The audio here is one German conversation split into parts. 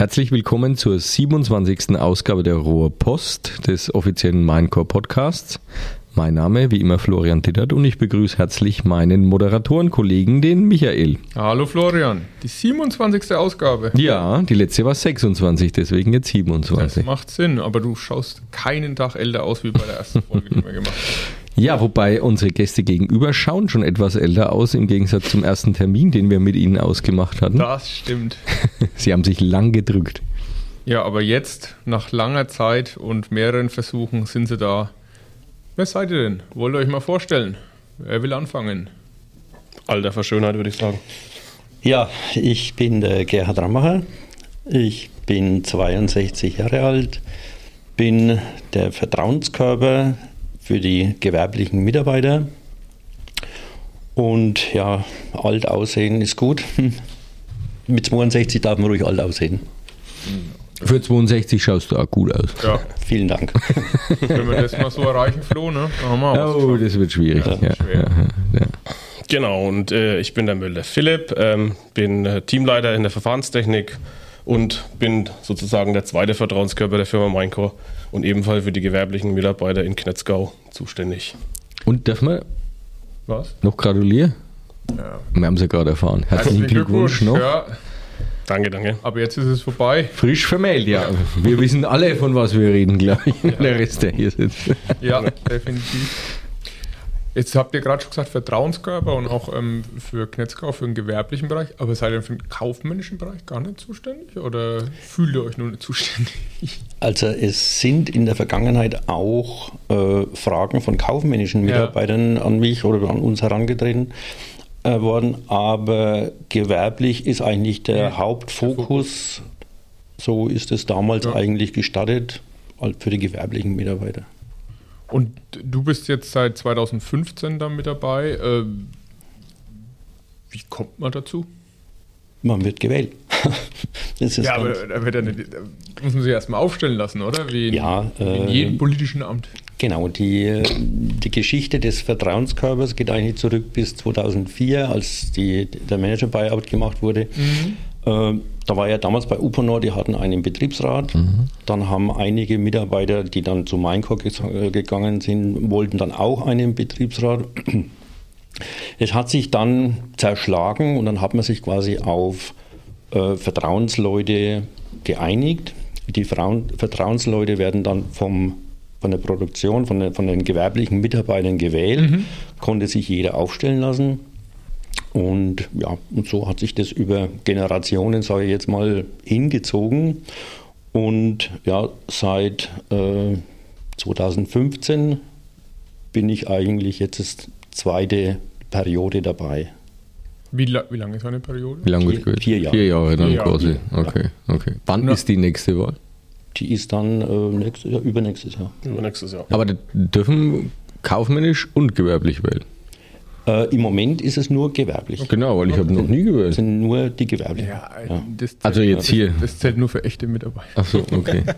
Herzlich willkommen zur 27. Ausgabe der Rohr Post des offiziellen Minecore Podcasts. Mein Name wie immer Florian Tittert und ich begrüße herzlich meinen Moderatorenkollegen, den Michael. Hallo Florian, die 27. Ausgabe. Ja, die letzte war 26, deswegen jetzt 27. Das macht Sinn, aber du schaust keinen Tag älter aus wie bei der ersten Folge, die wir gemacht haben. Ja, wobei unsere Gäste gegenüber schauen schon etwas älter aus im Gegensatz zum ersten Termin, den wir mit ihnen ausgemacht hatten. Das stimmt. Sie haben sich lang gedrückt. Ja, aber jetzt, nach langer Zeit und mehreren Versuchen, sind sie da. Wer seid ihr denn? Wollt ihr euch mal vorstellen? Wer will anfangen? Alter Verschönheit, würde ich sagen. Ja, ich bin der Gerhard Rammacher. Ich bin 62 Jahre alt, bin der Vertrauenskörper für die gewerblichen Mitarbeiter. Und ja, alt aussehen ist gut. Mit 62 darf man ruhig alt aussehen. Für 62 schaust du auch gut aus. Ja, Vielen Dank. wenn wir das mal so erreichen, Flo, ne? Oh, das wird schwierig. Ja, ja, schwer. ja. Genau, und äh, ich bin der Müller Philipp, ähm, bin äh, Teamleiter in der Verfahrenstechnik und bin sozusagen der zweite Vertrauenskörper der Firma Minecore und ebenfalls für die gewerblichen Mitarbeiter in Knetzgau zuständig. Und darf man Was? noch gratulieren? Ja. Wir haben es ja gerade erfahren. Herzlichen Glückwunsch noch. Ja, Danke, danke. aber jetzt ist es vorbei. Frisch vermählt, ja. Wir wissen alle, von was wir reden, glaube ich. Der Rest, der hier sitzt. Ja, definitiv. Jetzt habt ihr gerade schon gesagt, Vertrauenskörper und auch ähm, für Knetzkau, für den gewerblichen Bereich. Aber seid ihr für den kaufmännischen Bereich gar nicht zuständig? Oder fühlt ihr euch nur nicht zuständig? Also es sind in der Vergangenheit auch äh, Fragen von kaufmännischen Ja. Mitarbeitern an mich oder an uns herangetreten äh, worden, aber gewerblich ist eigentlich der Ja, Hauptfokus. So ist es damals Ja. eigentlich gestartet halt für die gewerblichen Mitarbeiter. Und du bist jetzt seit 2015 da mit dabei. Ähm, wie kommt man dazu? Man wird gewählt. Ja, aber da, wird ja nicht, da muss man sich erstmal aufstellen lassen, oder? Wie in, Ja, wie in äh, jedem politischen Amt. Genau, die, die Geschichte des Vertrauenskörpers geht eigentlich zurück bis 2004, als die, der Manager-Buyout gemacht wurde. Äh, da war ja damals bei Uponor, die hatten einen Betriebsrat. Dann haben einige Mitarbeiter, die dann zu ges- äh, gegangen sind, wollten dann auch einen Betriebsrat. Es hat sich dann zerschlagen und dann hat man sich quasi auf äh, Vertrauensleute geeinigt. Die Frauen, Vertrauensleute werden dann vom, von der Produktion, von, der, von den gewerblichen Mitarbeitern gewählt, konnte sich jeder aufstellen lassen. Und ja, und so hat sich das über Generationen, sage ich jetzt mal, hingezogen. Und ja, seit äh, 2015 bin ich eigentlich jetzt das zweite Periode dabei. Wie, la wie lange ist eine Periode? Wie lange Vier- wird gehört? vier Jahre. Vier Jahre dann Vier Jahre. quasi. Okay, okay. Wann Ja. ist die nächste Wahl? Die ist dann äh, nächstes Jahr, übernächstes Jahr. Über nächstes Jahr. Aber die dürfen kaufmännisch und gewerblich wählen. Äh, Im Moment ist es nur gewerblich. Genau, weil ich habe noch nie Es gewählt. sind nur die Gewerblichen. Ja, Ja. Das zählt, Also jetzt hier. Das, das zählt nur für echte Mitarbeiter. Ach so, okay.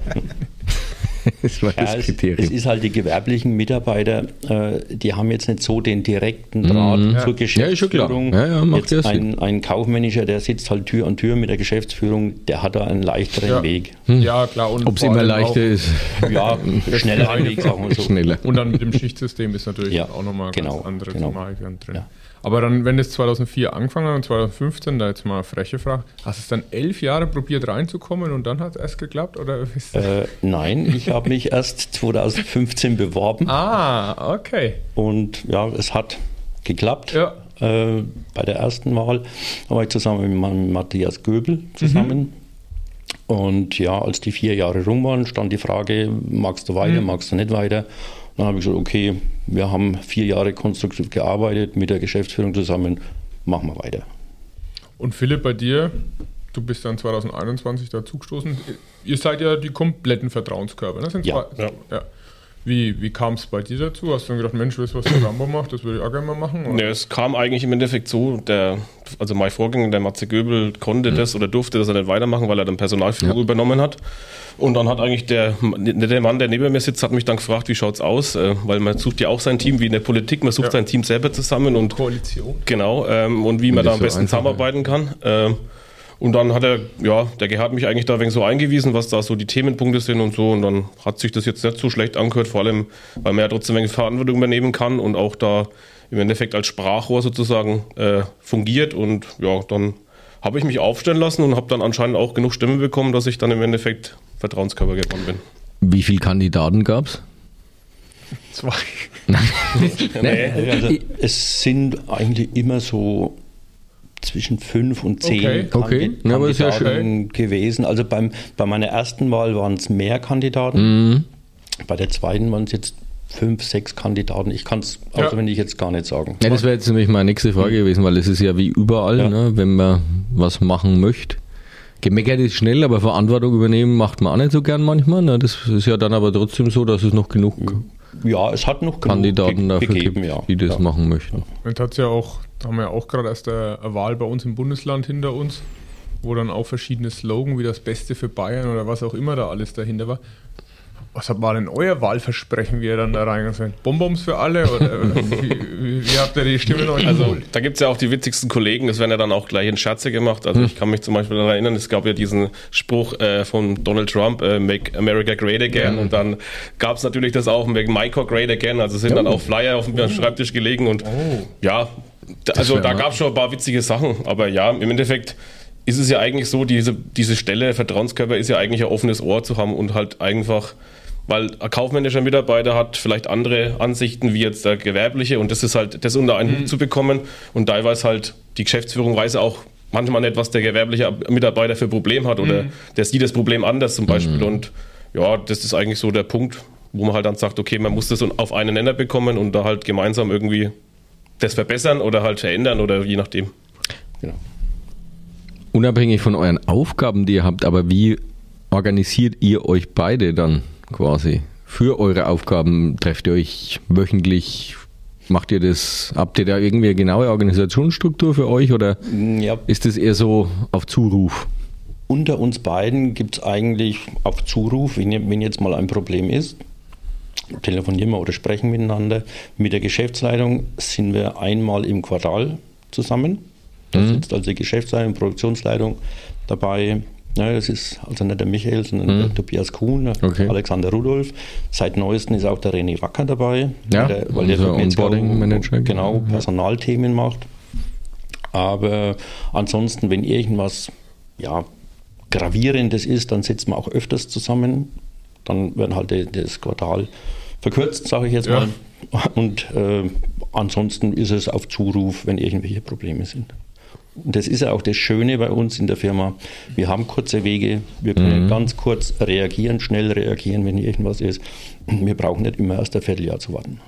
das war Ja, das es, es Kriterium. ist halt die gewerblichen Mitarbeiter, äh, die haben jetzt nicht so den direkten Draht Mhm. zur Ja, ist schon klar. Geschäftsführung. Ja, ja, jetzt ein, ein Kaufmanager, der sitzt halt Tür an Tür mit der Geschäftsführung, der hat da einen leichteren Ja. Weg. Ja, klar. Und Ob es immer leichter auch, ist, Ja, schneller Weg, sagen wir so. schneller. Und dann mit dem Schichtsystem ist natürlich Ja, auch nochmal genau, ganz andere genau. Thematik drin. Aber dann, wenn das 2004 angefangen hat und 2015, da jetzt mal eine freche Frage, hast du es dann elf Jahre probiert reinzukommen und dann hat es erst geklappt? Oder Äh, nein, ich habe mich erst 2015 beworben ah, okay. und ja, es hat geklappt. Ja. Äh, bei der ersten Wahl war ich zusammen mit meinem Matthias Göbel zusammen. Und ja, als die vier Jahre rum waren, stand die Frage, magst du weiter, magst du nicht weiter? Dann habe ich gesagt, okay, wir haben vier Jahre konstruktiv gearbeitet mit der Geschäftsführung zusammen, machen wir weiter. Und Philipp, bei dir, du bist dann 2021 dazugestoßen. Ihr seid ja die kompletten Vertrauenskörper. Ne? Das sind Ja. zwei, ja. Wie, wie kam es bei dir dazu? Hast du dann gedacht, Mensch, weißt du, was der Rambo macht? Das würde ich auch gerne mal machen? oder? Ja, es kam eigentlich im Endeffekt so, der, also mein Vorgänger, der Matze Göbel, konnte das oder durfte das nicht weitermachen, weil er dann Personalführung Ja. übernommen hat. Und dann hat eigentlich der, der Mann, der neben mir sitzt, hat mich dann gefragt, wie schaut's aus? Äh, Weil man sucht ja auch sein Team wie in der Politik, man sucht Ja. sein Team selber zusammen und Koalition. Genau, ähm, und wie man da am besten zusammenarbeiten kann. Ähm, Und dann hat er, ja, der Gerhard mich eigentlich da ein wenig so eingewiesen, was da so die Themenpunkte sind und so. Und dann hat sich das jetzt nicht so schlecht angehört, vor allem, weil man ja trotzdem ein wenig Verantwortung übernehmen kann und auch da im Endeffekt als Sprachrohr sozusagen äh, fungiert. Und ja, dann habe ich mich aufstellen lassen und habe dann anscheinend auch genug Stimmen bekommen, dass ich dann im Endeffekt Vertrauenskörper geworden bin. Wie viele Kandidaten gab es? Zwei. nee. Also, es sind eigentlich immer so zwischen fünf und zehn Okay. Okay. Kandi- Ja, aber ist ja Kandidaten gewesen. Also beim, bei meiner ersten Wahl waren es mehr Kandidaten. Mhm. Bei der zweiten waren es jetzt fünf, sechs Kandidaten. Ich kann es Ja. auswendig jetzt gar nicht sagen. Ja, das wäre jetzt nämlich meine nächste Frage gewesen, weil es ist ja wie überall, Ja. ne, wenn man was machen möchte. Gemeckert ist schnell, aber Verantwortung übernehmen macht man auch nicht so gern manchmal. Ne? Das ist ja dann aber trotzdem so, dass es noch genug Ja, es hat noch genug Kandidaten dafür gegeben, gibt, ja. die das ja. machen möchten. Und hat's ja auch, da haben wir ja auch gerade erst eine, Wahl bei uns im Bundesland hinter uns, wo dann auch verschiedene Slogan wie das Beste für Bayern oder was auch immer da alles dahinter war. Was war denn euer Wahlversprechen, wie ihr dann da reingegangen seid? Bonbons für alle? Oder wie, wie, habt ihr die Stimme noch Also da gibt es ja auch die witzigsten Kollegen, das werden ja dann auch gleich in Scherze gemacht. Also ich kann mich zum Beispiel daran erinnern, es gab ja diesen Spruch äh, von Donald Trump, äh, Make America Great Again. Und dann gab es natürlich das auch, Make Micro Great Again. Also sind dann auch Flyer auf dem Schreibtisch gelegen und ja, da, also da gab es schon ein paar witzige Sachen. Aber ja, im Endeffekt ist es ja eigentlich so, diese, diese Stelle, Vertrauenskörper, ist ja eigentlich ein offenes Ohr zu haben und halt einfach weil ein kaufmännischer Mitarbeiter hat vielleicht andere Ansichten wie jetzt der gewerbliche und das ist halt, das unter einen Hut zu bekommen und teilweise halt die Geschäftsführung weiß auch manchmal nicht, was der gewerbliche Mitarbeiter für ein Problem hat oder der sieht das Problem anders zum Beispiel und ja, das ist eigentlich so der Punkt, wo man halt dann sagt, okay, man muss das auf einen Nenner bekommen und da halt gemeinsam irgendwie das verbessern oder halt verändern oder je nachdem. Genau. Unabhängig von euren Aufgaben, die ihr habt, aber wie organisiert ihr euch beide dann quasi für eure Aufgaben? Trefft ihr euch wöchentlich? Macht ihr das? Habt ihr da irgendwie eine genaue Organisationsstruktur für euch oder Ja, ist es eher so auf Zuruf? unter uns beiden gibt es eigentlich auf Zuruf, wenn, wenn jetzt mal ein Problem ist, telefonieren wir oder sprechen miteinander. Mit der Geschäftsleitung sind wir einmal im Quartal zusammen. Da sitzt also die Geschäftsleitung, Produktionsleitung dabei. Ja, das ist also nicht der Michael, sondern der Tobias Kuhn, der Okay. Alexander Rudolf. Seit neuestem ist auch der René Wacker dabei, Ja, der, weil der Onboarding-Manager, genau genau. Personalthemen macht. Aber ansonsten, wenn irgendwas ja, Gravierendes ist, dann sitzen wir auch öfters zusammen. Dann werden halt die- das Quartal verkürzt, sage ich jetzt Ja. mal. Und äh, ansonsten ist es auf Zuruf, wenn irgendwelche Probleme sind. Und das ist ja auch das Schöne bei uns in der Firma. Wir haben kurze Wege, wir können ganz kurz reagieren, schnell reagieren, wenn irgendwas ist. Wir brauchen nicht immer erst ein Vierteljahr zu warten.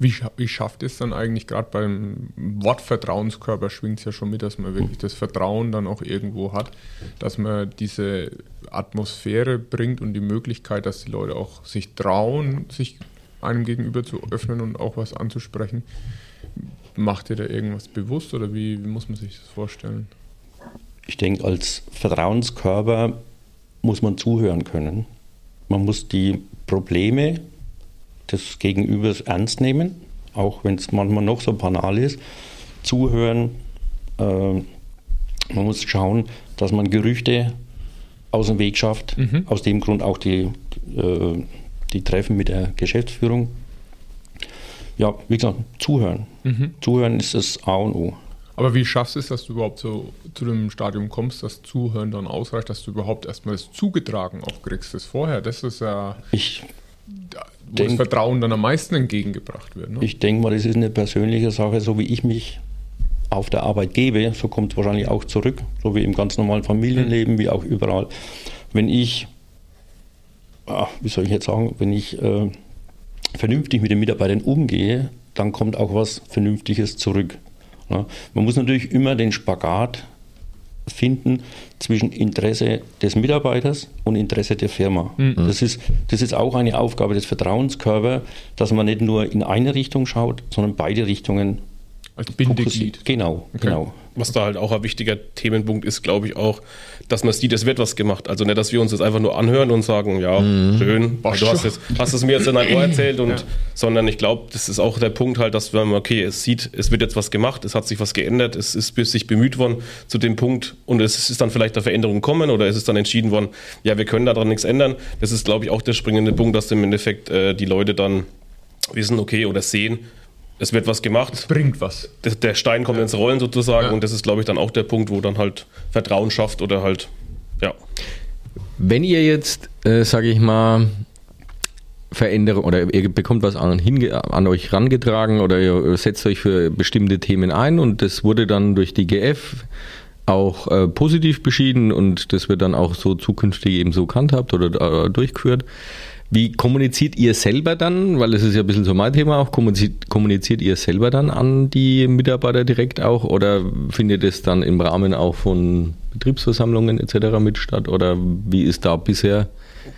Wie, wie schafft es dann eigentlich gerade beim Wort Vertrauenskörper schwingt es ja schon mit, dass man wirklich das Vertrauen dann auch irgendwo hat, dass man diese Atmosphäre bringt und die Möglichkeit, dass die Leute auch sich trauen, sich einem gegenüber zu öffnen und auch was anzusprechen. Macht ihr da irgendwas bewusst oder wie, wie muss man sich das vorstellen? Ich denke, als Vertrauenskörper muss man zuhören können. Man muss die Probleme des Gegenübers ernst nehmen, auch wenn es manchmal noch so banal ist. Zuhören. Äh, man muss schauen, dass man Gerüchte aus dem Weg schafft. Aus dem Grund auch die, äh, die Treffen mit der Geschäftsführung. Ja, wie gesagt, zuhören. Zuhören ist das A und O. Aber wie schaffst du es, dass du überhaupt so zu dem Stadium kommst, dass Zuhören dann ausreicht, dass du überhaupt erstmal das zugetragen auch kriegst, das vorher? Das ist ja, Ich wo Denk- das Vertrauen dann am meisten entgegengebracht wird. Ne? Ich denke mal, das ist eine persönliche Sache, so wie ich mich auf der Arbeit gebe, so kommt es wahrscheinlich auch zurück, so wie im ganz normalen Familienleben, wie auch überall. Wenn ich, ah, wie soll ich jetzt sagen, wenn ich äh, vernünftig mit den Mitarbeitern umgehe, dann kommt auch was Vernünftiges zurück. Ja. Man muss natürlich immer den Spagat finden zwischen Interesse des Mitarbeiters und Interesse der Firma. Das, ist, das ist auch eine Aufgabe des Vertrauenskörpers, dass man nicht nur in eine Richtung schaut, sondern beide Richtungen Als Bindeglied. Genau, Okay. genau. Was da halt auch ein wichtiger Themenpunkt ist, glaube ich auch, dass man sieht, es wird was gemacht. Also nicht, dass wir uns das einfach nur anhören und sagen, ja, schön, Passt du hast es, hast es mir jetzt in ein Ohr erzählt, und, Ja. sondern ich glaube, das ist auch der Punkt halt, dass man, okay, es sieht, es wird jetzt was gemacht, es hat sich was geändert, es ist bis sich bemüht worden zu dem Punkt und es ist dann vielleicht eine Veränderung gekommen oder es ist dann entschieden worden, ja, wir können daran nichts ändern. Das ist, glaube ich, auch der springende Punkt, dass im Endeffekt äh, die Leute dann wissen, okay, oder sehen, es wird was gemacht, Bringt was. der, der Stein kommt ins Rollen sozusagen Ja. und das ist, glaube ich, dann auch der Punkt, wo dann halt Vertrauen schafft oder halt, ja. Wenn ihr jetzt, äh, sage ich mal, Veränderung oder ihr bekommt was an, hinge an euch rangetragen oder ihr setzt euch für bestimmte Themen ein und das wurde dann durch die GF auch äh, positiv beschieden und das wird dann auch so zukünftig eben so handhabt oder äh, durchgeführt. Wie kommuniziert ihr selber dann, weil das ist ja ein bisschen so mein Thema auch, kommuniziert, kommuniziert ihr selber dann an die Mitarbeiter direkt auch oder findet es dann im Rahmen auch von Betriebsversammlungen etc. mit statt oder wie ist da bisher?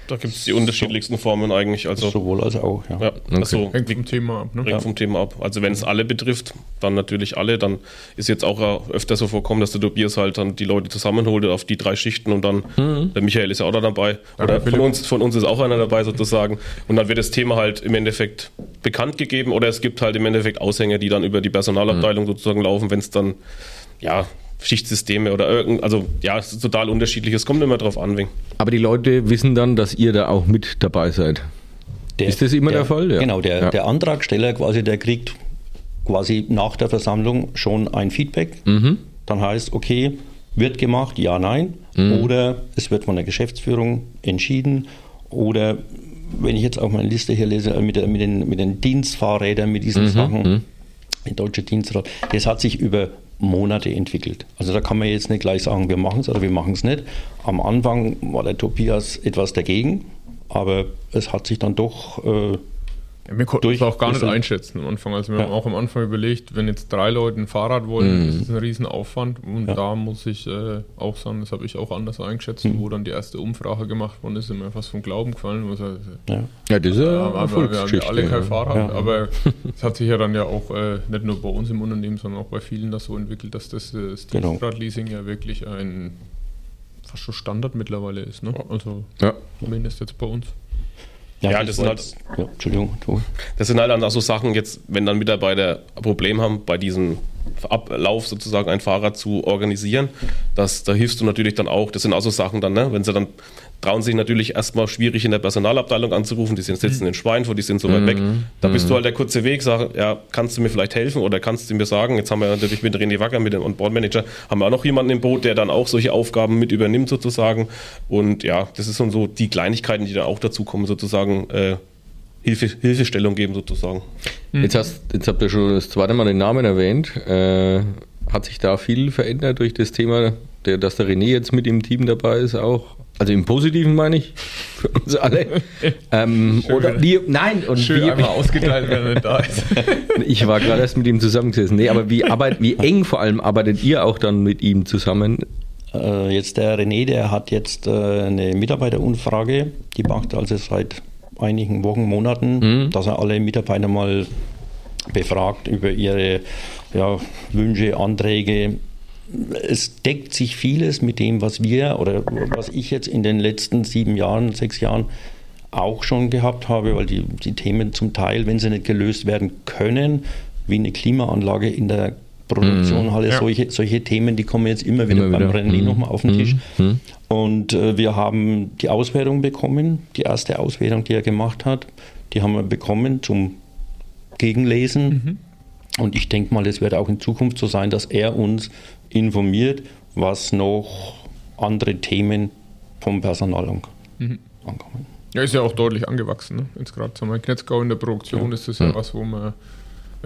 Da gibt es die unterschiedlichsten Formen eigentlich. Also, Sowohl als auch, ja. ja, also Hängt vom Thema ab. Ne? hängt vom Thema ab. Also wenn es alle betrifft, dann natürlich alle. Dann ist jetzt auch äh, öfter so vorkommen, dass der Tobias halt dann die Leute zusammenholt auf die drei Schichten und dann der Michael ist ja auch da dabei. Oder der von uns, von uns ist auch einer dabei sozusagen. Und dann wird das Thema halt im Endeffekt bekannt gegeben oder es gibt halt im Endeffekt Aushänge, die dann über die Personalabteilung sozusagen laufen, wenn es dann ja Schichtsysteme oder irgend, also ja, es ist total unterschiedlich. Es kommt immer drauf an, wegen. Aber die Leute wissen dann, dass ihr da auch mit dabei seid. Der- Ist das immer der Fall? Ja. Genau, der, Ja. der Antragsteller quasi, der kriegt quasi nach der Versammlung schon ein Feedback. Mhm. Dann heißt, okay, wird gemacht, ja, nein. Mhm. Oder es wird von der Geschäftsführung entschieden. Oder wenn ich jetzt auch meine Liste hier lese, äh, mit, der, mit, den, mit den Dienstfahrrädern, mit Mhm. diesen Sachen, der Deutsche Dienstrat, das hat sich über Monate entwickelt. Also da kann man jetzt nicht gleich sagen, wir machen es oder wir machen es nicht. Am Anfang war der Tobias etwas dagegen, aber es hat sich dann doch äh, Ja, wir konnten es auch gar nicht einschätzen am Anfang. Also wir Ja. haben auch am Anfang überlegt, wenn jetzt drei Leute ein Fahrrad wollen, das ist ein Riesenaufwand. Und Ja. da muss ich äh, auch sagen, das habe ich auch anders eingeschätzt, wo dann die erste Umfrage gemacht worden ist, ist mir fast vom Glauben gefallen. Es halt, ja. Ist ja Ja, eine aber wir haben ja alle kein. Fahrrad, aber es hat sich ja dann ja auch äh, nicht nur bei uns im Unternehmen, sondern auch bei vielen das so entwickelt, dass das, äh, das Genau. Dienstradleasing ja wirklich ein fast schon Standard mittlerweile ist. Ne? Also zumindest jetzt bei uns. Ja, das sind halt- ja, Entschuldigung. Das sind halt dann auch so Sachen, jetzt, wenn dann Mitarbeiter ein Problem haben, bei diesem Ablauf sozusagen ein Fahrrad zu organisieren, das, da hilfst du natürlich dann auch. Das sind auch so Sachen dann, ne? wenn sie dann trauen sich natürlich erstmal schwierig in der Personalabteilung anzurufen, die sind sitzen in Schweinfurt, die sind so weit weg. Da bist du halt der kurze Weg, sag, ja, kannst du mir vielleicht helfen oder kannst du mir sagen, jetzt haben wir natürlich mit René Wacker, mit dem On-Board-Manager, haben wir auch noch jemanden im Boot, der dann auch solche Aufgaben mit übernimmt sozusagen. Und ja, das ist schon so die Kleinigkeiten, die dann auch dazu kommen, sozusagen äh, Hilfe, Hilfestellung geben sozusagen. Jetzt, hast, jetzt habt ihr schon das zweite Mal den Namen erwähnt. Äh, hat sich da viel verändert durch das Thema, der, dass der René jetzt mit im Team dabei ist auch? Also im Positiven meine ich, für uns alle. ähm, Schön, oder wie, nein, und Schön wie, einmal ausgeteilt, wenn er da ist. ich war gerade erst mit ihm zusammengesessen. Nee, aber wie, arbeit, wie eng vor allem arbeitet ihr auch dann mit ihm zusammen? Äh, jetzt der René, der hat jetzt äh, eine Mitarbeiterumfrage, die macht also seit einigen Wochen, Monaten, dass er alle Mitarbeiter mal befragt über ihre ja, Wünsche, Anträge. Es deckt sich vieles mit dem, was wir oder was ich jetzt in den letzten sieben Jahren, sechs Jahren auch schon gehabt habe, weil die, die Themen zum Teil, wenn sie nicht gelöst werden können, wie eine Klimaanlage in der Produktionhalle, Ja. solche, solche Themen, die kommen jetzt immer wieder Immer beim wieder. René Mhm. nochmal auf den Tisch. Mhm. Und äh, wir haben die Auswertung bekommen, die erste Auswertung, die er gemacht hat, die haben wir bekommen zum Gegenlesen. Und ich denke mal, es wird auch in Zukunft so sein, dass er uns informiert, was noch andere Themen vom Personal an- ankommen. Ja, ist ja auch deutlich angewachsen. Ne? Jetzt gerade wir in Knetzgau in der Produktion ist das ja, was, wo wir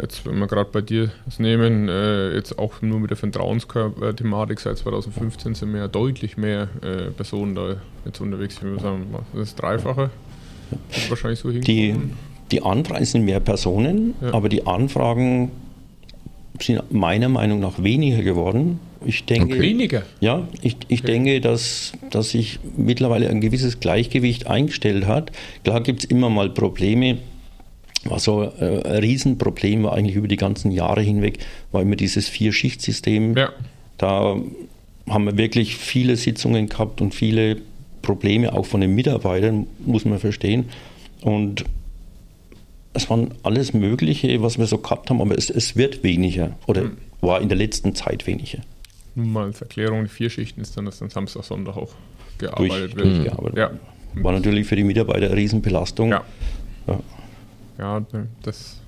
jetzt, wenn wir gerade bei dir das nehmen, äh, jetzt auch nur mit der Vertrauenskörper-Thematik seit 2015 sind wir ja deutlich mehr äh, Personen da jetzt unterwegs. Würde sagen, was ist das Dreifache? Wird wahrscheinlich so Die, die Anfragen sind mehr Personen, Ja. aber die Anfragen sind meiner Meinung nach weniger geworden. Ich denke, Weniger. Ja, ich, ich denke, dass, dass sich mittlerweile ein gewisses Gleichgewicht eingestellt hat. Klar gibt es immer mal Probleme, war so äh, ein Riesenproblem, war eigentlich über die ganzen Jahre hinweg, war immer dieses Vier-Schicht-System. Ja. Da haben wir wirklich viele Sitzungen gehabt und viele Probleme auch von den Mitarbeitern, muss man verstehen. Und es waren alles Mögliche, was wir so gehabt haben, aber es, es wird weniger oder Mhm. war in der letzten Zeit weniger. Nun mal als Erklärung, die vier Schichten ist dann, dass dann Samstag, Sonntag auch Durch, gearbeitet wird. durchgearbeitet. Ja. War natürlich für die Mitarbeiter eine Riesenbelastung. Ja. Ja. Ja, das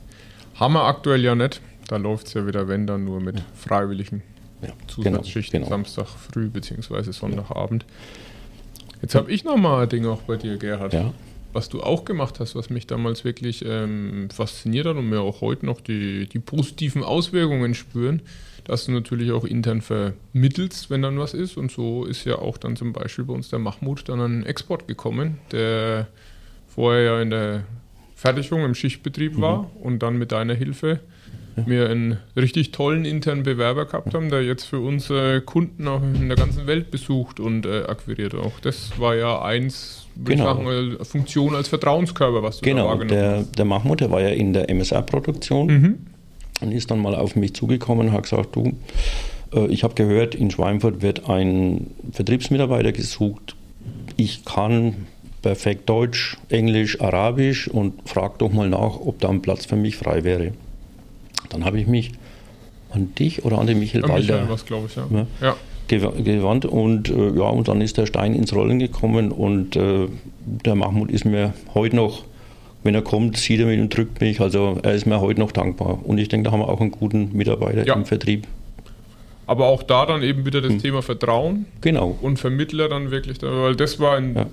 haben wir aktuell ja nicht. Da läuft es ja wieder, wenn dann nur mit freiwilligen Ja, Zusatzschichten genau, genau. Samstag früh bzw. Sonntagabend. Jetzt habe ich noch mal ein Ding auch bei dir, Gerhard. Ja. Was du auch gemacht hast, was mich damals wirklich ähm, fasziniert hat und mir auch heute noch die, die positiven Auswirkungen spüren, dass du natürlich auch intern vermittelst, wenn dann was ist. Und so ist ja auch dann zum Beispiel bei uns der Mahmoud dann an Export gekommen, der vorher ja in der Fertigung im Schichtbetrieb war und dann mit deiner Hilfe wir einen richtig tollen internen Bewerber gehabt haben, der jetzt für unsere Kunden auch in der ganzen Welt besucht und äh, akquiriert auch. Das war ja eins, Genau. sagen, äh, Funktion als Vertrauenskörper, was du da Genau, wahrgenommen der, hast. der Mahmoud, der war ja in der MSR-Produktion Mhm. und ist dann mal auf mich zugekommen und hat gesagt, du, äh, ich habe gehört, in Schweinfurt wird ein Vertriebsmitarbeiter gesucht. Ich kann perfekt Deutsch, Englisch, Arabisch und frag doch mal nach, ob da ein Platz für mich frei wäre. Dann habe ich mich an dich oder an den Michael Michael Walder was, glaube ich, ja. Ja. ja. Gew- gewandt und äh, ja, und dann ist der Stein ins Rollen gekommen und äh, der Mahmoud ist mir heute noch, wenn er kommt, sieht er mich und drückt mich, also er ist mir heute noch dankbar und ich denke, da haben wir auch einen guten Mitarbeiter Ja. im Vertrieb. Aber auch da dann eben wieder das Hm. Thema Vertrauen Genau, und Vermittler dann wirklich, da, weil das war ein, Ja.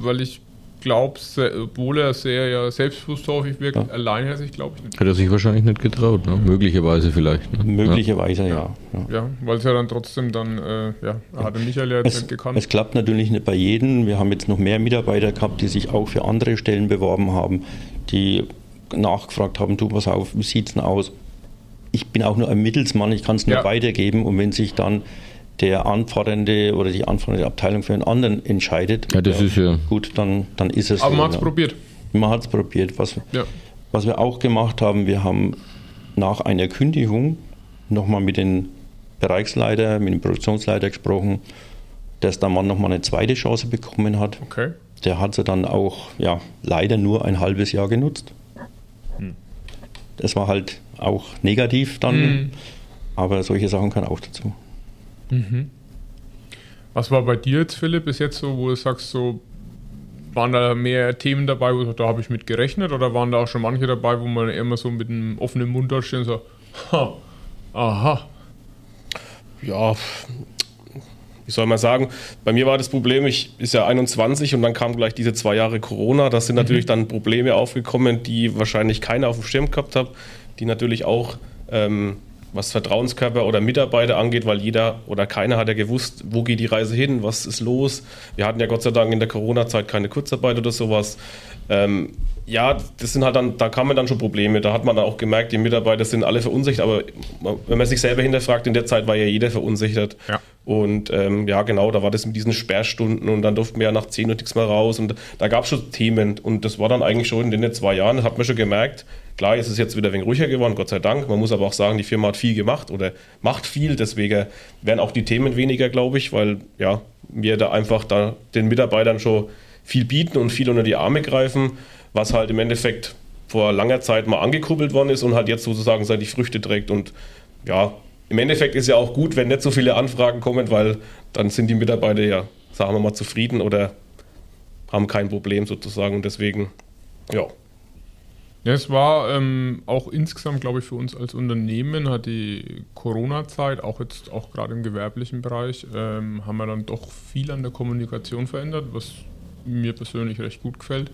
weil ich glaube, obwohl er sehr ja selbstbewusst wirkt, Ja. alleinherzig glaube ich nicht. Hat er sich wahrscheinlich nicht getraut, ne? möglicherweise vielleicht. Ne? möglicherweise ja. ja. Ja, weil es ja dann trotzdem dann, äh, ja, hat der Michael ja jetzt Es, nicht gekannt. es klappt natürlich nicht bei jedem. Wir haben jetzt noch mehr Mitarbeiter gehabt, die sich auch für andere Stellen beworben haben, die nachgefragt haben, du pass auf, wie sieht es denn aus? Ich bin auch nur ein Mittelsmann, ich kann es nur Ja. weitergeben und wenn sich dann der anfordernde oder die anfordernde Abteilung für einen anderen entscheidet, Ja, das ist ja. gut, dann, dann ist es Aber so. man hat es ja. probiert. Man hat es probiert. Was, Ja. was wir auch gemacht haben, wir haben nach einer Kündigung nochmal mit dem Bereichsleiter, mit dem Produktionsleiter gesprochen, dass der Mann nochmal eine zweite Chance bekommen hat. Okay. Der hat sie dann auch ja, leider nur ein halbes Jahr genutzt. Das war halt auch negativ dann, Mhm. aber solche Sachen kann auch dazu. Was war bei dir jetzt, Philipp, bis jetzt so, wo du sagst, so, waren da mehr Themen dabei, wo du sagst, da habe ich mit gerechnet oder waren da auch schon manche dabei, wo man immer so mit einem offenen Mund da steht und so, ha, aha, Ja, wie soll man sagen? Bei mir war das Problem, ich ist ja 21 und dann kamen gleich diese zwei Jahre Corona. Das sind natürlich dann Probleme aufgekommen, die wahrscheinlich keiner auf dem Schirm gehabt hat, die natürlich auch ähm, was Vertrauenskörper oder Mitarbeiter angeht, weil jeder oder keiner hat ja gewusst, wo geht die Reise hin, was ist los. Wir hatten ja Gott sei Dank in der Corona-Zeit keine Kurzarbeit oder sowas. Ähm, ja, das sind halt dann, da kamen dann schon Probleme. Da hat man auch gemerkt, die Mitarbeiter sind alle verunsichert, aber wenn man sich selber hinterfragt, in der Zeit war ja jeder verunsichert. Ja. Und ähm, ja, genau, da war das mit diesen Sperrstunden und dann durften wir ja nach 10 Uhr nichts mehr raus und da gab es schon Themen und das war dann eigentlich schon in den zwei Jahren, das hat man schon gemerkt. Klar, jetzt ist es jetzt wieder ein wenig ruhiger geworden, Gott sei Dank. Man muss aber auch sagen, die Firma hat viel gemacht oder macht viel, deswegen werden auch die Themen weniger, glaube ich, weil ja, wir da einfach da den Mitarbeitern schon viel bieten und viel unter die Arme greifen, was halt im Endeffekt vor langer Zeit mal angekuppelt worden ist und halt jetzt sozusagen seine Früchte trägt und ja, im Endeffekt ist ja auch gut, wenn nicht so viele Anfragen kommen, weil dann sind die Mitarbeiter ja, sagen wir mal, zufrieden oder haben kein Problem sozusagen und deswegen, ja. Ja, es war ähm, auch insgesamt, glaube ich, für uns als Unternehmen hat die Corona-Zeit, auch jetzt auch gerade im gewerblichen Bereich, ähm, haben wir dann doch viel an der Kommunikation verändert, was mir persönlich recht gut gefällt,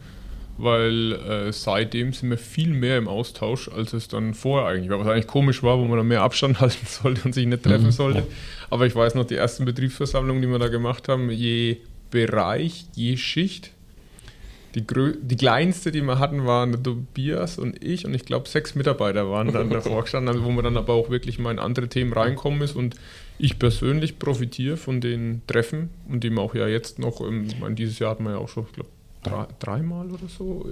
weil äh, seitdem sind wir viel mehr im Austausch, als es dann vorher eigentlich war, was eigentlich komisch war, wo man dann mehr Abstand halten sollte und sich nicht treffen sollte. Aber ich weiß noch, die ersten Betriebsversammlungen, die wir da gemacht haben, je Bereich, je Schicht, die, grö die kleinste, die wir hatten, waren Tobias und ich und ich glaube sechs Mitarbeiter waren dann davor gestanden, also wo man dann aber auch wirklich mal in andere Themen reinkommen ist und ich persönlich profitiere von den Treffen und die wir auch ja jetzt noch, im, ich meine, dieses Jahr hatten wir ja auch schon, ich glaube, drei, dreimal oder so.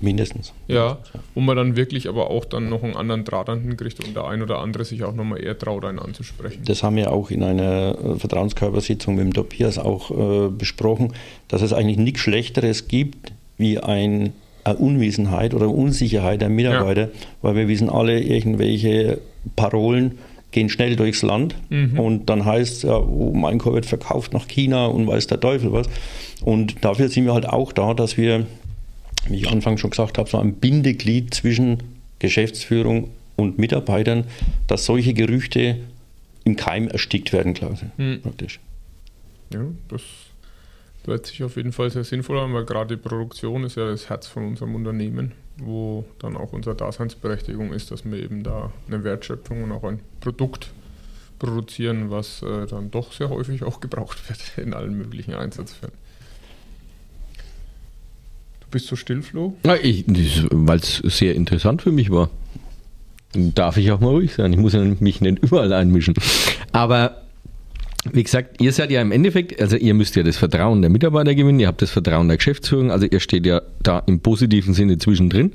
mindestens. Ja, wo man dann wirklich aber auch dann noch einen anderen Draht an den kriegt und der ein oder andere sich auch nochmal eher traut, einen anzusprechen. Das haben wir auch in einer äh, Vertrauenskörpersitzung mit dem Tobias auch äh, besprochen, dass es eigentlich nichts Schlechteres gibt, wie ein, eine Unwissenheit oder Unsicherheit der Mitarbeiter, ja. weil wir wissen alle irgendwelche Parolen, gehen schnell durchs Land mhm. und dann heißt es ja, oh, mein Chor wird verkauft nach China und weiß der Teufel was. Und dafür sind wir halt auch da, dass wir, wie ich anfangs schon gesagt habe, so ein Bindeglied zwischen Geschäftsführung und Mitarbeitern, dass solche Gerüchte im Keim erstickt werden, glaube ich. Mhm. Praktisch. Ja, das hört sich auf jeden Fall sehr sinnvoll an, weil gerade die Produktion ist ja das Herz von unserem Unternehmen wo dann auch unsere Daseinsberechtigung ist, dass wir eben da eine Wertschöpfung und auch ein Produkt produzieren, was äh, dann doch sehr häufig auch gebraucht wird in allen möglichen Einsatzfällen. Du bist so still, Flo? Weil es sehr interessant für mich war. Darf ich auch mal ruhig sein. Ich muss mich nicht überall einmischen. Aber wie gesagt, ihr seid ja im Endeffekt, also ihr müsst ja das Vertrauen der Mitarbeiter gewinnen, ihr habt das Vertrauen der Geschäftsführung, also ihr steht ja da im positiven Sinne zwischendrin.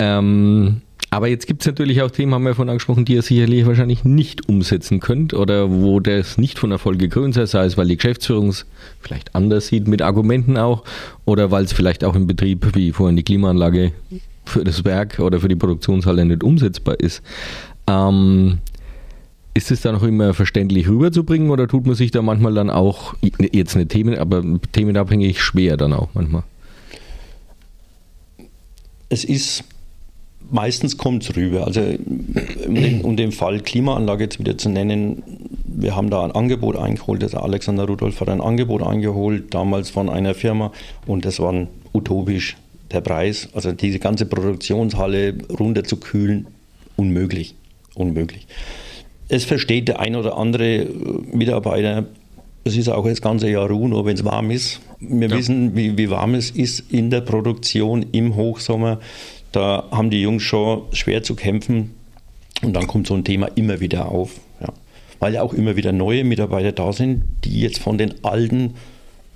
Ähm, aber jetzt gibt es natürlich auch Themen, haben wir vorhin angesprochen, die ihr sicherlich wahrscheinlich nicht umsetzen könnt oder wo das nicht von Erfolg gekrönt sei, sei es, weil die Geschäftsführung es vielleicht anders sieht, mit Argumenten auch, oder weil es vielleicht auch im Betrieb, wie vorhin die Klimaanlage für das Werk oder für die Produktionshalle nicht umsetzbar ist. Ähm, ist es dann auch immer verständlich rüberzubringen oder tut man sich da manchmal dann auch, jetzt nicht Themen, aber themenabhängig schwer dann auch manchmal? Es ist meistens kommt es rüber. Also um den, um den, Fall Klimaanlage jetzt wieder zu nennen, wir haben da ein Angebot eingeholt, also Alexander Rudolf hat ein Angebot eingeholt, damals von einer Firma und das war utopisch der Preis. Also diese ganze Produktionshalle runterzukühlen, unmöglich. Unmöglich es versteht der ein oder andere äh, Mitarbeiter, es ist auch das ganze Jahr Ruhe, nur wenn es warm ist. Wir ja. wissen, wie, wie warm es ist in der Produktion im Hochsommer. Da haben die Jungs schon schwer zu kämpfen. Und dann kommt so ein Thema immer wieder auf. Ja. Weil ja auch immer wieder neue Mitarbeiter da sind, die jetzt von den alten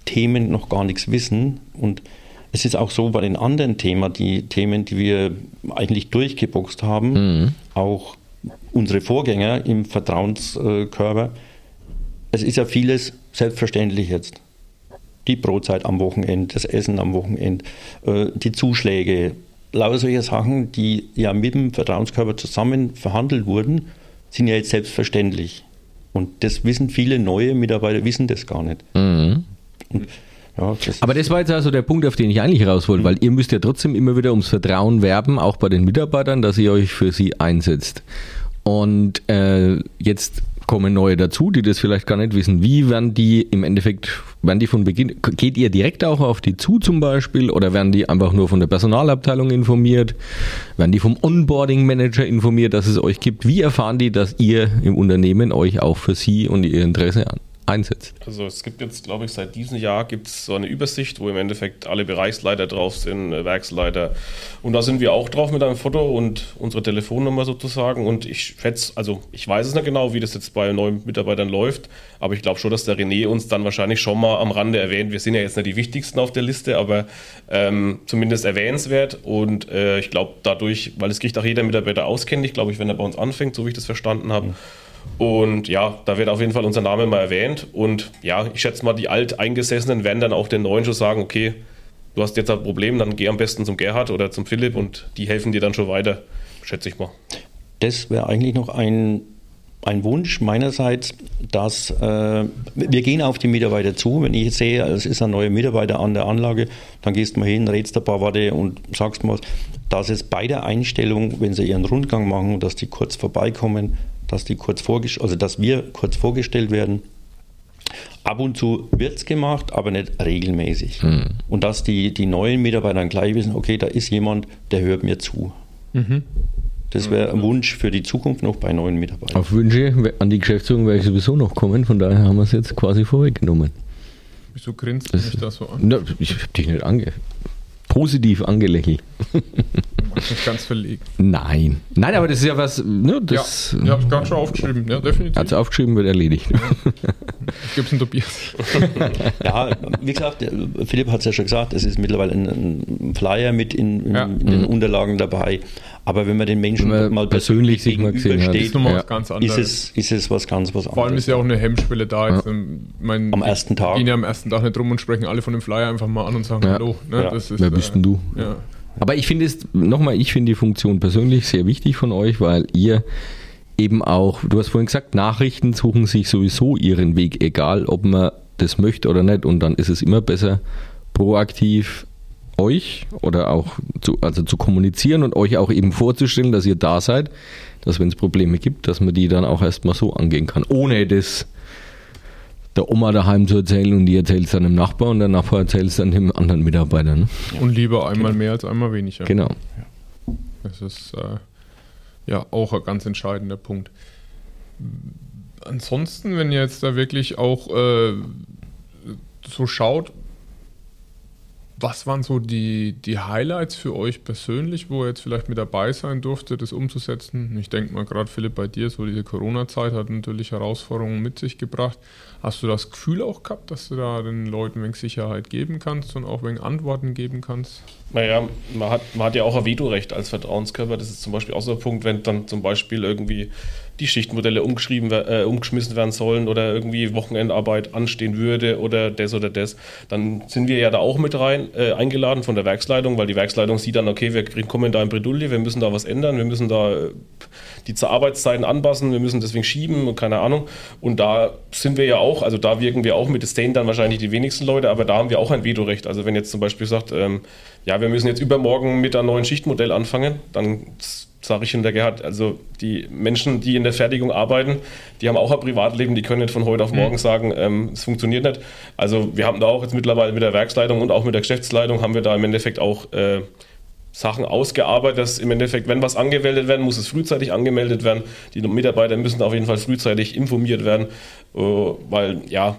Themen noch gar nichts wissen. Und es ist auch so bei den anderen Themen, die Themen, die wir eigentlich durchgeboxt haben, mhm. auch unsere Vorgänger im Vertrauenskörper, es ist ja vieles selbstverständlich jetzt. Die Brotzeit am Wochenende, das Essen am Wochenende, äh, die Zuschläge, lauter solche Sachen, die ja mit dem Vertrauenskörper zusammen verhandelt wurden, sind ja jetzt selbstverständlich. Und das wissen viele neue Mitarbeiter, wissen das gar nicht. Mhm. Und, ja, das Aber das war jetzt also der Punkt, auf den ich eigentlich raus wollte, mhm. weil ihr müsst ja trotzdem immer wieder ums Vertrauen werben, auch bei den Mitarbeitern, dass ihr euch für sie einsetzt. Und äh, jetzt kommen neue dazu, die das vielleicht gar nicht wissen. Wie werden die im Endeffekt, werden die von Beginn, geht ihr direkt auch auf die zu zum Beispiel oder werden die einfach nur von der Personalabteilung informiert? Werden die vom Onboarding Manager informiert, dass es euch gibt? Wie erfahren die, dass ihr im Unternehmen euch auch für sie und ihr Interesse an, einsetzt? Also es gibt jetzt, glaube ich, seit diesem Jahr gibt es so eine Übersicht, wo im Endeffekt alle Bereichsleiter drauf sind, äh, Werksleiter. Und da sind wir auch drauf mit einem Foto und unsere Telefonnummer sozusagen. Und ich schätze, also ich weiß es nicht genau, wie das jetzt bei neuen Mitarbeitern läuft, aber ich glaube schon, dass der René uns dann wahrscheinlich schon mal am Rande erwähnt. Wir sind ja jetzt nicht die wichtigsten auf der Liste, aber ähm, zumindest erwähnenswert. Und äh, ich glaube dadurch, weil es kriegt auch jeder Mitarbeiter auskenntlich, glaube ich, wenn er bei uns anfängt, so wie ich das verstanden habe. Mhm und ja, da wird auf jeden Fall unser Name mal erwähnt. Und ja, ich schätze mal, die Alteingesessenen werden dann auch den Neuen schon sagen, okay, du hast jetzt ein Problem, dann geh am besten zum Gerhard oder zum Philipp und die helfen dir dann schon weiter, schätze ich mal. Das wäre eigentlich noch ein, ein Wunsch meinerseits, dass äh, wir gehen auf die Mitarbeiter zu. Wenn ich sehe, es ist ein neuer Mitarbeiter an der Anlage, dann gehst du mal hin, redst ein paar Worte und sagst mal, dass es bei der Einstellung, wenn sie ihren Rundgang machen, dass die kurz vorbeikommen, dass die kurz also dass wir kurz vorgestellt werden. Ab und zu wird es gemacht, aber nicht regelmäßig. Mhm. Und dass die, die neuen Mitarbeiter dann gleich wissen, okay, da ist jemand, der hört mir zu. Mhm. Das wäre ein Wunsch für die Zukunft noch bei neuen Mitarbeitern. Auf Wünsche an die Geschäftsführung werde ich sowieso noch kommen, von daher haben wir es jetzt quasi vorweggenommen. Wieso grinst du mich da so an? Na, ich habe dich nicht ange positiv angelächelt. jetzt nicht ganz verlegen. Nein. Nein, aber das ist ja was, ne, das ja, ich habe es gerade schon aufgeschrieben, ja, definitiv. hat aufgeschrieben, wird erledigt. Ich gebe es Tobias. Ja, wie gesagt, Philipp hat es ja schon gesagt, es ist mittlerweile ein, ein Flyer mit in, in, Ja. in den Unterlagen dabei. Aber wenn man den Menschen man mal persönlich sich mal gesehen hat. Ist Ja. was ganz ist anderes. es, ist es was ganz was Vor allem anderes. ist ja auch eine Hemmschwelle da. Jetzt, ähm, mein, Am ersten Tag. Gehen ja am ersten Tag nicht rum und sprechen alle von dem Flyer einfach mal an und sagen Ja. Hallo. Ne? Ja. Das ist, Wer bist denn du? Äh, ja. Aber ich finde es, nochmal, ich finde die Funktion persönlich sehr wichtig von euch, weil ihr eben auch, du hast vorhin gesagt, Nachrichten suchen sich sowieso ihren Weg, egal ob man das möchte oder nicht. Und dann ist es immer besser, proaktiv euch oder auch zu, also zu kommunizieren und euch auch eben vorzustellen, dass ihr da seid, dass wenn es Probleme gibt, dass man die dann auch erstmal so angehen kann, ohne das der Oma daheim zu erzählen und die erzählt es dann dem Nachbar und der Nachbar erzählt es dann dem anderen Mitarbeiter. Ne? Und lieber einmal mehr als einmal weniger. Genau. Das ist äh, ja auch ein ganz entscheidender Punkt. Ansonsten, wenn ihr jetzt da wirklich auch äh, so schaut, was waren so die, die Highlights für euch persönlich, wo ihr jetzt vielleicht mit dabei sein durfte, das umzusetzen? Ich denke mal, gerade Philipp, bei dir, so diese Corona-Zeit hat natürlich Herausforderungen mit sich gebracht. Hast du das Gefühl auch gehabt, dass du da den Leuten wenig Sicherheit geben kannst und auch wenig Antworten geben kannst? Naja, man hat, man hat ja auch ein Vetorecht als Vertrauenskörper. Das ist zum Beispiel auch so ein Punkt, wenn dann zum Beispiel irgendwie die Schichtmodelle umgeschrieben, äh, umgeschmissen werden sollen oder irgendwie Wochenendarbeit anstehen würde oder das oder das, dann sind wir ja da auch mit rein äh, eingeladen von der Werksleitung, weil die Werksleitung sieht dann, okay, wir kommen da in Bredouille, wir müssen da was ändern, wir müssen da äh, die Arbeitszeiten anpassen, wir müssen deswegen schieben und keine Ahnung. Und da sind wir ja auch, also da wirken wir auch mit, das sehen dann wahrscheinlich die wenigsten Leute, aber da haben wir auch ein Vetorecht. Also wenn jetzt zum Beispiel sagt, ähm, ja, wir müssen jetzt übermorgen mit einem neuen Schichtmodell anfangen, dann sage ich hinter Gerhard, also die Menschen, die in der Fertigung arbeiten, die haben auch ein Privatleben, die können nicht von heute auf morgen sagen, ähm, es funktioniert nicht. Also wir haben da auch jetzt mittlerweile mit der Werksleitung und auch mit der Geschäftsleitung haben wir da im Endeffekt auch äh, Sachen ausgearbeitet, dass im Endeffekt, wenn was angemeldet werden, muss es frühzeitig angemeldet werden. Die Mitarbeiter müssen auf jeden Fall frühzeitig informiert werden, äh, weil, ja,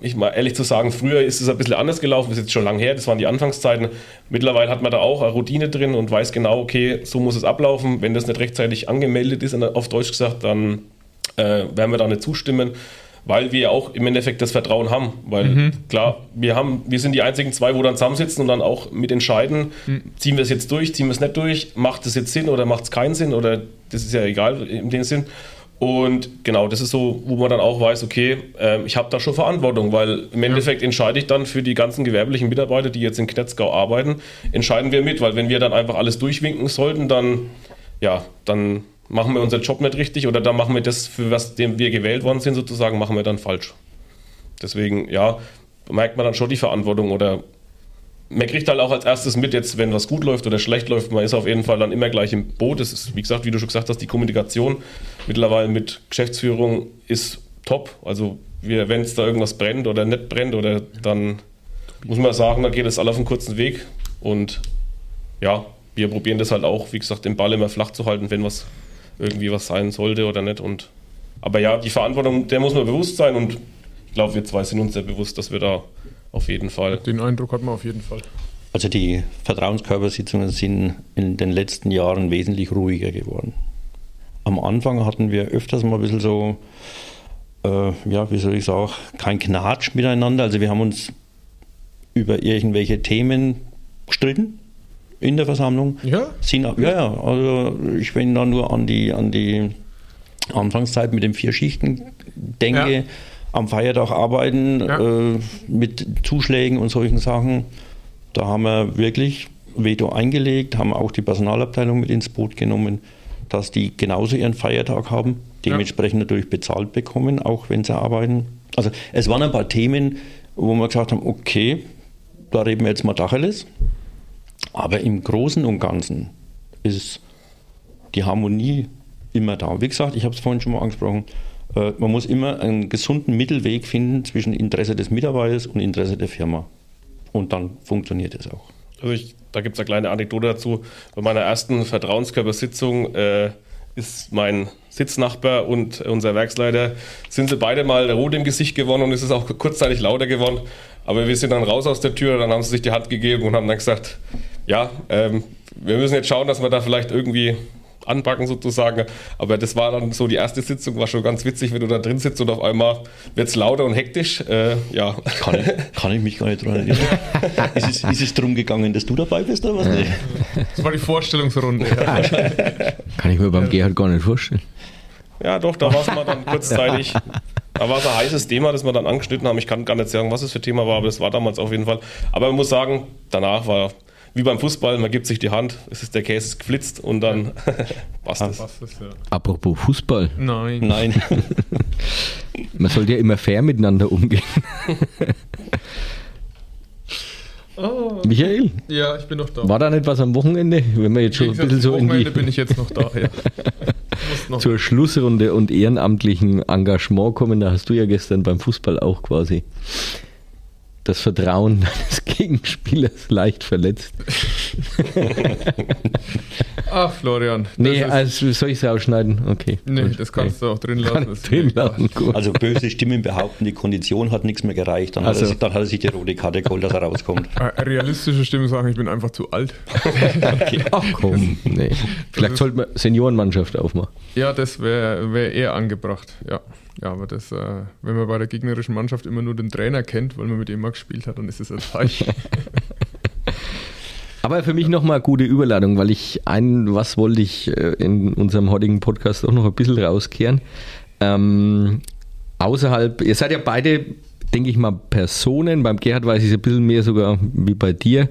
ich mal ehrlich zu sagen, früher ist es ein bisschen anders gelaufen, ist jetzt schon lange her, das waren die Anfangszeiten. Mittlerweile hat man da auch eine Routine drin und weiß genau, okay, so muss es ablaufen. Wenn das nicht rechtzeitig angemeldet ist, auf Deutsch gesagt, dann äh, werden wir da nicht zustimmen weil wir auch im Endeffekt das Vertrauen haben. Weil klar, wir haben, wir sind die einzigen zwei, wo dann zusammensitzen und dann auch mit entscheiden, ziehen wir es jetzt durch, ziehen wir es nicht durch, macht es jetzt Sinn oder macht es keinen Sinn oder das ist ja egal in dem Sinn. Und genau, das ist so, wo man dann auch weiß, okay, ähm, ich habe da schon Verantwortung, weil im Endeffekt entscheide ich dann für die ganzen gewerblichen Mitarbeiter, die jetzt in Knetzgau arbeiten, entscheiden wir mit, weil wenn wir dann einfach alles durchwinken sollten, dann, ja, dann machen wir unseren Job nicht richtig oder dann machen wir das, für was dem wir gewählt worden sind, sozusagen, machen wir dann falsch. Deswegen, ja, merkt man dann schon die Verantwortung oder man kriegt halt auch als erstes mit, jetzt, wenn was gut läuft oder schlecht läuft, man ist auf jeden Fall dann immer gleich im Boot. Das ist, wie gesagt, wie du schon gesagt hast, die Kommunikation mittlerweile mit Geschäftsführung ist top. Also, wenn es da irgendwas brennt oder nicht brennt, oder dann muss man sagen, da geht es alle auf einen kurzen Weg. Und ja, wir probieren das halt auch, wie gesagt, den Ball immer flach zu halten, wenn was irgendwie was sein sollte oder nicht. Und, aber ja, die Verantwortung, der muss man bewusst sein und ich glaube, wir zwei sind uns sehr bewusst, dass wir da auf jeden Fall Den Eindruck hat man auf jeden Fall. Also die Vertrauenskörpersitzungen sind in den letzten Jahren wesentlich ruhiger geworden. Am Anfang hatten wir öfters mal ein bisschen so, äh, ja, wie soll ich sagen, kein Knatsch miteinander. Also wir haben uns über irgendwelche Themen gestritten in der Versammlung. Ja? Sind, ja, ja, also ich wenn da nur an die, an die Anfangszeit mit den vier Schichten denke, Ja. am Feiertag arbeiten Ja. äh, mit Zuschlägen und solchen Sachen, da haben wir wirklich Veto eingelegt, haben auch die Personalabteilung mit ins Boot genommen, dass die genauso ihren Feiertag haben, dementsprechend natürlich bezahlt bekommen, auch wenn sie arbeiten. Also es waren ein paar Themen, wo wir gesagt haben, okay, da reden wir jetzt mal Tacheles. Aber im Großen und Ganzen ist die Harmonie immer da. Wie gesagt, ich habe es vorhin schon mal angesprochen, äh, man muss immer einen gesunden Mittelweg finden zwischen Interesse des Mitarbeiters und Interesse der Firma. Und dann funktioniert es auch. Also ich, da gibt es eine kleine Anekdote dazu. Bei meiner ersten Vertrauenskörpersitzung äh, ist mein Sitznachbar und unser Werksleiter, sind sie beide mal rot im Gesicht geworden und es ist auch kurzzeitig lauter geworden. Aber wir sind dann raus aus der Tür, dann haben sie sich die Hand gegeben und haben dann gesagt, ja, ähm, wir müssen jetzt schauen, dass wir da vielleicht irgendwie anpacken sozusagen. Aber das war dann so die erste Sitzung, war schon ganz witzig, wenn du da drin sitzt und auf einmal wird es lauter und hektisch. Äh, ja. Kann ich, kann ich mich gar nicht dran erinnern. ist, es, ist es darum gegangen, dass du dabei bist oder was? Nee. Das war die Vorstellungsrunde. Ja. Kann ich mir beim Gerhard gar nicht vorstellen. Ja, doch, da war es mal dann kurzzeitig. Da war es ein heißes Thema, das wir dann angeschnitten haben. Ich kann gar nicht sagen, was es für Thema war, aber es war damals auf jeden Fall. Aber man muss sagen, danach war wie beim Fußball, man gibt sich die Hand, es ist der Käse ist geflitzt und dann passt es. Was ist, ja. Apropos Fußball. Nein. Nein. Man sollte ja immer fair miteinander umgehen. Oh. Michael, Ja, ich bin noch da. war da nicht was am Wochenende? Wenn wir jetzt schon ein bisschen so in Wochenende die bin ich jetzt noch da. Ja. Ich muss noch zur Schlussrunde und ehrenamtlichen Engagement kommen, da hast du ja gestern beim Fußball auch quasi das Vertrauen deines Gegenspielers leicht verletzt. Ach, Florian. Nee, also soll ich es ausschneiden? Okay. nee, Gut, das kannst du auch drin okay. lassen. Drin lassen. Also böse Stimmen behaupten, die Kondition hat nichts mehr gereicht. Dann, hat, Also. er sich, dann hat er sich die rote Karte geholt, dass er rauskommt. Äh, Realistische Stimmen sagen, ich bin einfach zu alt. Ach komm, nee. Vielleicht sollten wir Seniorenmannschaft aufmachen. Ja, das wäre wär eher angebracht. Ja, ja aber das, äh, wenn man bei der gegnerischen Mannschaft immer nur den Trainer kennt, weil man mit ihm mal gespielt hat, dann ist es ein Zeichen. Aber für mich nochmal gute Überladung, weil ich ein, was wollte ich äh, in unserem heutigen Podcast auch noch ein bisschen rauskehren. Ähm, außerhalb, ihr seid ja beide, denke ich mal, Personen, beim Gerhard weiß ich es ein bisschen mehr sogar wie bei dir,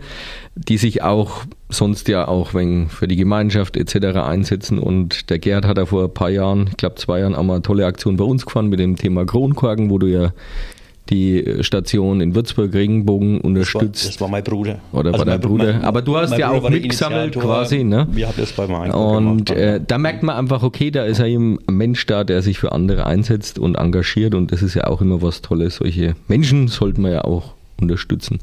die sich auch sonst ja auch wenn für die Gemeinschaft etc. einsetzen. Und der Gerhard hat ja vor ein paar Jahren, ich glaube zwei Jahren, auch mal eine tolle Aktion bei uns gefahren mit dem Thema Kronkorken, wo du ja die Station in Würzburg Regenbogen Das war, unterstützt. das war mein Bruder. Oder war dein Bruder. mein- Aber du hast ja Bruder auch mitgesammelt quasi, ne? Wir haben das bei meinem Und gemacht. äh, da merkt man einfach, okay, da ist ja eben ein Mensch da, der sich für andere einsetzt und engagiert und das ist ja auch immer was Tolles. Solche Menschen sollten wir ja auch unterstützen.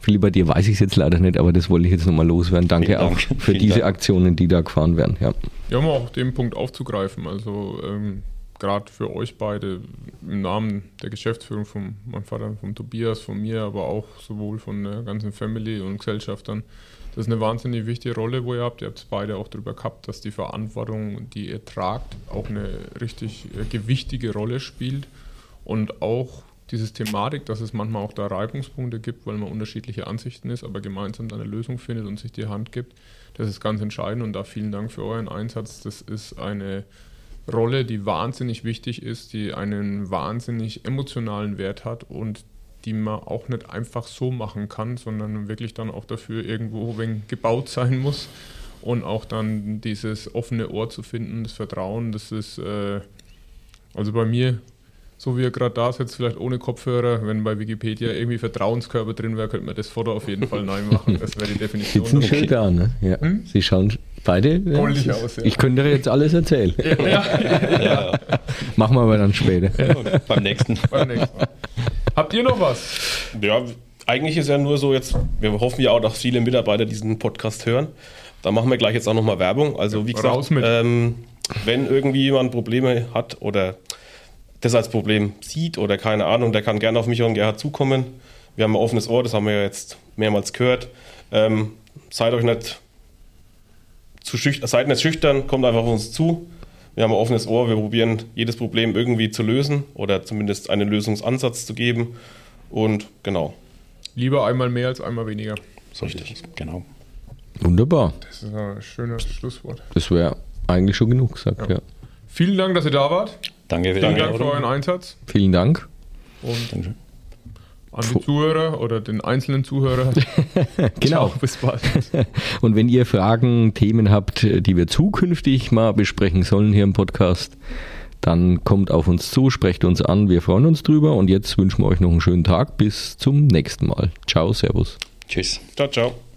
Philipp, bei dir weiß ich es jetzt leider nicht, aber das wollte ich jetzt nochmal loswerden. Danke Vielen auch Dank. für Vielen diese Dank. Aktionen, die da gefahren werden. Ja. Ja, um auch den Punkt aufzugreifen, also ähm, gerade für euch beide im Namen der Geschäftsführung von meinem Vater, von Tobias, von mir, aber auch sowohl von der ganzen Family und Gesellschaftern. Das ist eine wahnsinnig wichtige Rolle, wo ihr habt. Ihr habt es beide auch darüber gehabt, dass die Verantwortung, die ihr tragt, auch eine richtig äh, gewichtige Rolle spielt und auch diese Thematik, dass es manchmal auch da Reibungspunkte gibt, weil man unterschiedliche Ansichten ist, aber gemeinsam eine Lösung findet und sich die Hand gibt. Das ist ganz entscheidend und da vielen Dank für euren Einsatz. Das ist eine Rolle, die wahnsinnig wichtig ist, die einen wahnsinnig emotionalen Wert hat und die man auch nicht einfach so machen kann, sondern wirklich dann auch dafür irgendwo wenn gebaut sein muss und auch dann dieses offene Ohr zu finden, das Vertrauen, das ist äh, also bei mir so wie er gerade da sitzt, vielleicht ohne Kopfhörer, wenn bei Wikipedia irgendwie Vertrauenskörper drin wäre, könnte man das Foto auf jeden Fall nein machen. Das wäre die Definition. Sitzen schön da, ne? Ja. Hm? Sie schauen beide. Ja, aus, ja. Ich könnte jetzt alles erzählen. ja, Machen wir aber dann später. ja, beim nächsten. Beim nächsten Mal. Habt ihr noch was? Ja, eigentlich ist ja nur so jetzt, wir hoffen ja auch, dass viele Mitarbeiter diesen Podcast hören. Da machen wir gleich jetzt auch nochmal Werbung. Also wie gesagt, ähm, wenn irgendwie jemand Probleme hat oder das als Problem sieht oder keine Ahnung, der kann gerne auf mich und Gerhard zukommen. Wir haben ein offenes Ohr, das haben wir ja jetzt mehrmals gehört. Ähm, seid euch nicht zu schüchtern, seid nicht schüchtern, kommt einfach auf uns zu. Wir haben ein offenes Ohr, wir probieren jedes Problem irgendwie zu lösen oder zumindest einen Lösungsansatz zu geben. Und genau. Lieber einmal mehr als einmal weniger. So es. Genau. Wunderbar. Das ist ein schönes Schlusswort. Das wäre eigentlich schon genug gesagt, ja. Vielen Dank, dass ihr da wart. Danke Vielen Dank für euren Einsatz. Vielen Dank. Und Dankeschön. An die Zuhörer oder den einzelnen Zuhörer. Genau. Ciao, bis bald. Und wenn ihr Fragen, Themen habt, die wir zukünftig mal besprechen sollen hier im Podcast, dann kommt auf uns zu, sprecht uns an. Wir freuen uns drüber. Und jetzt wünschen wir euch noch einen schönen Tag. Bis zum nächsten Mal. Ciao, Servus. Tschüss. Ciao, ciao.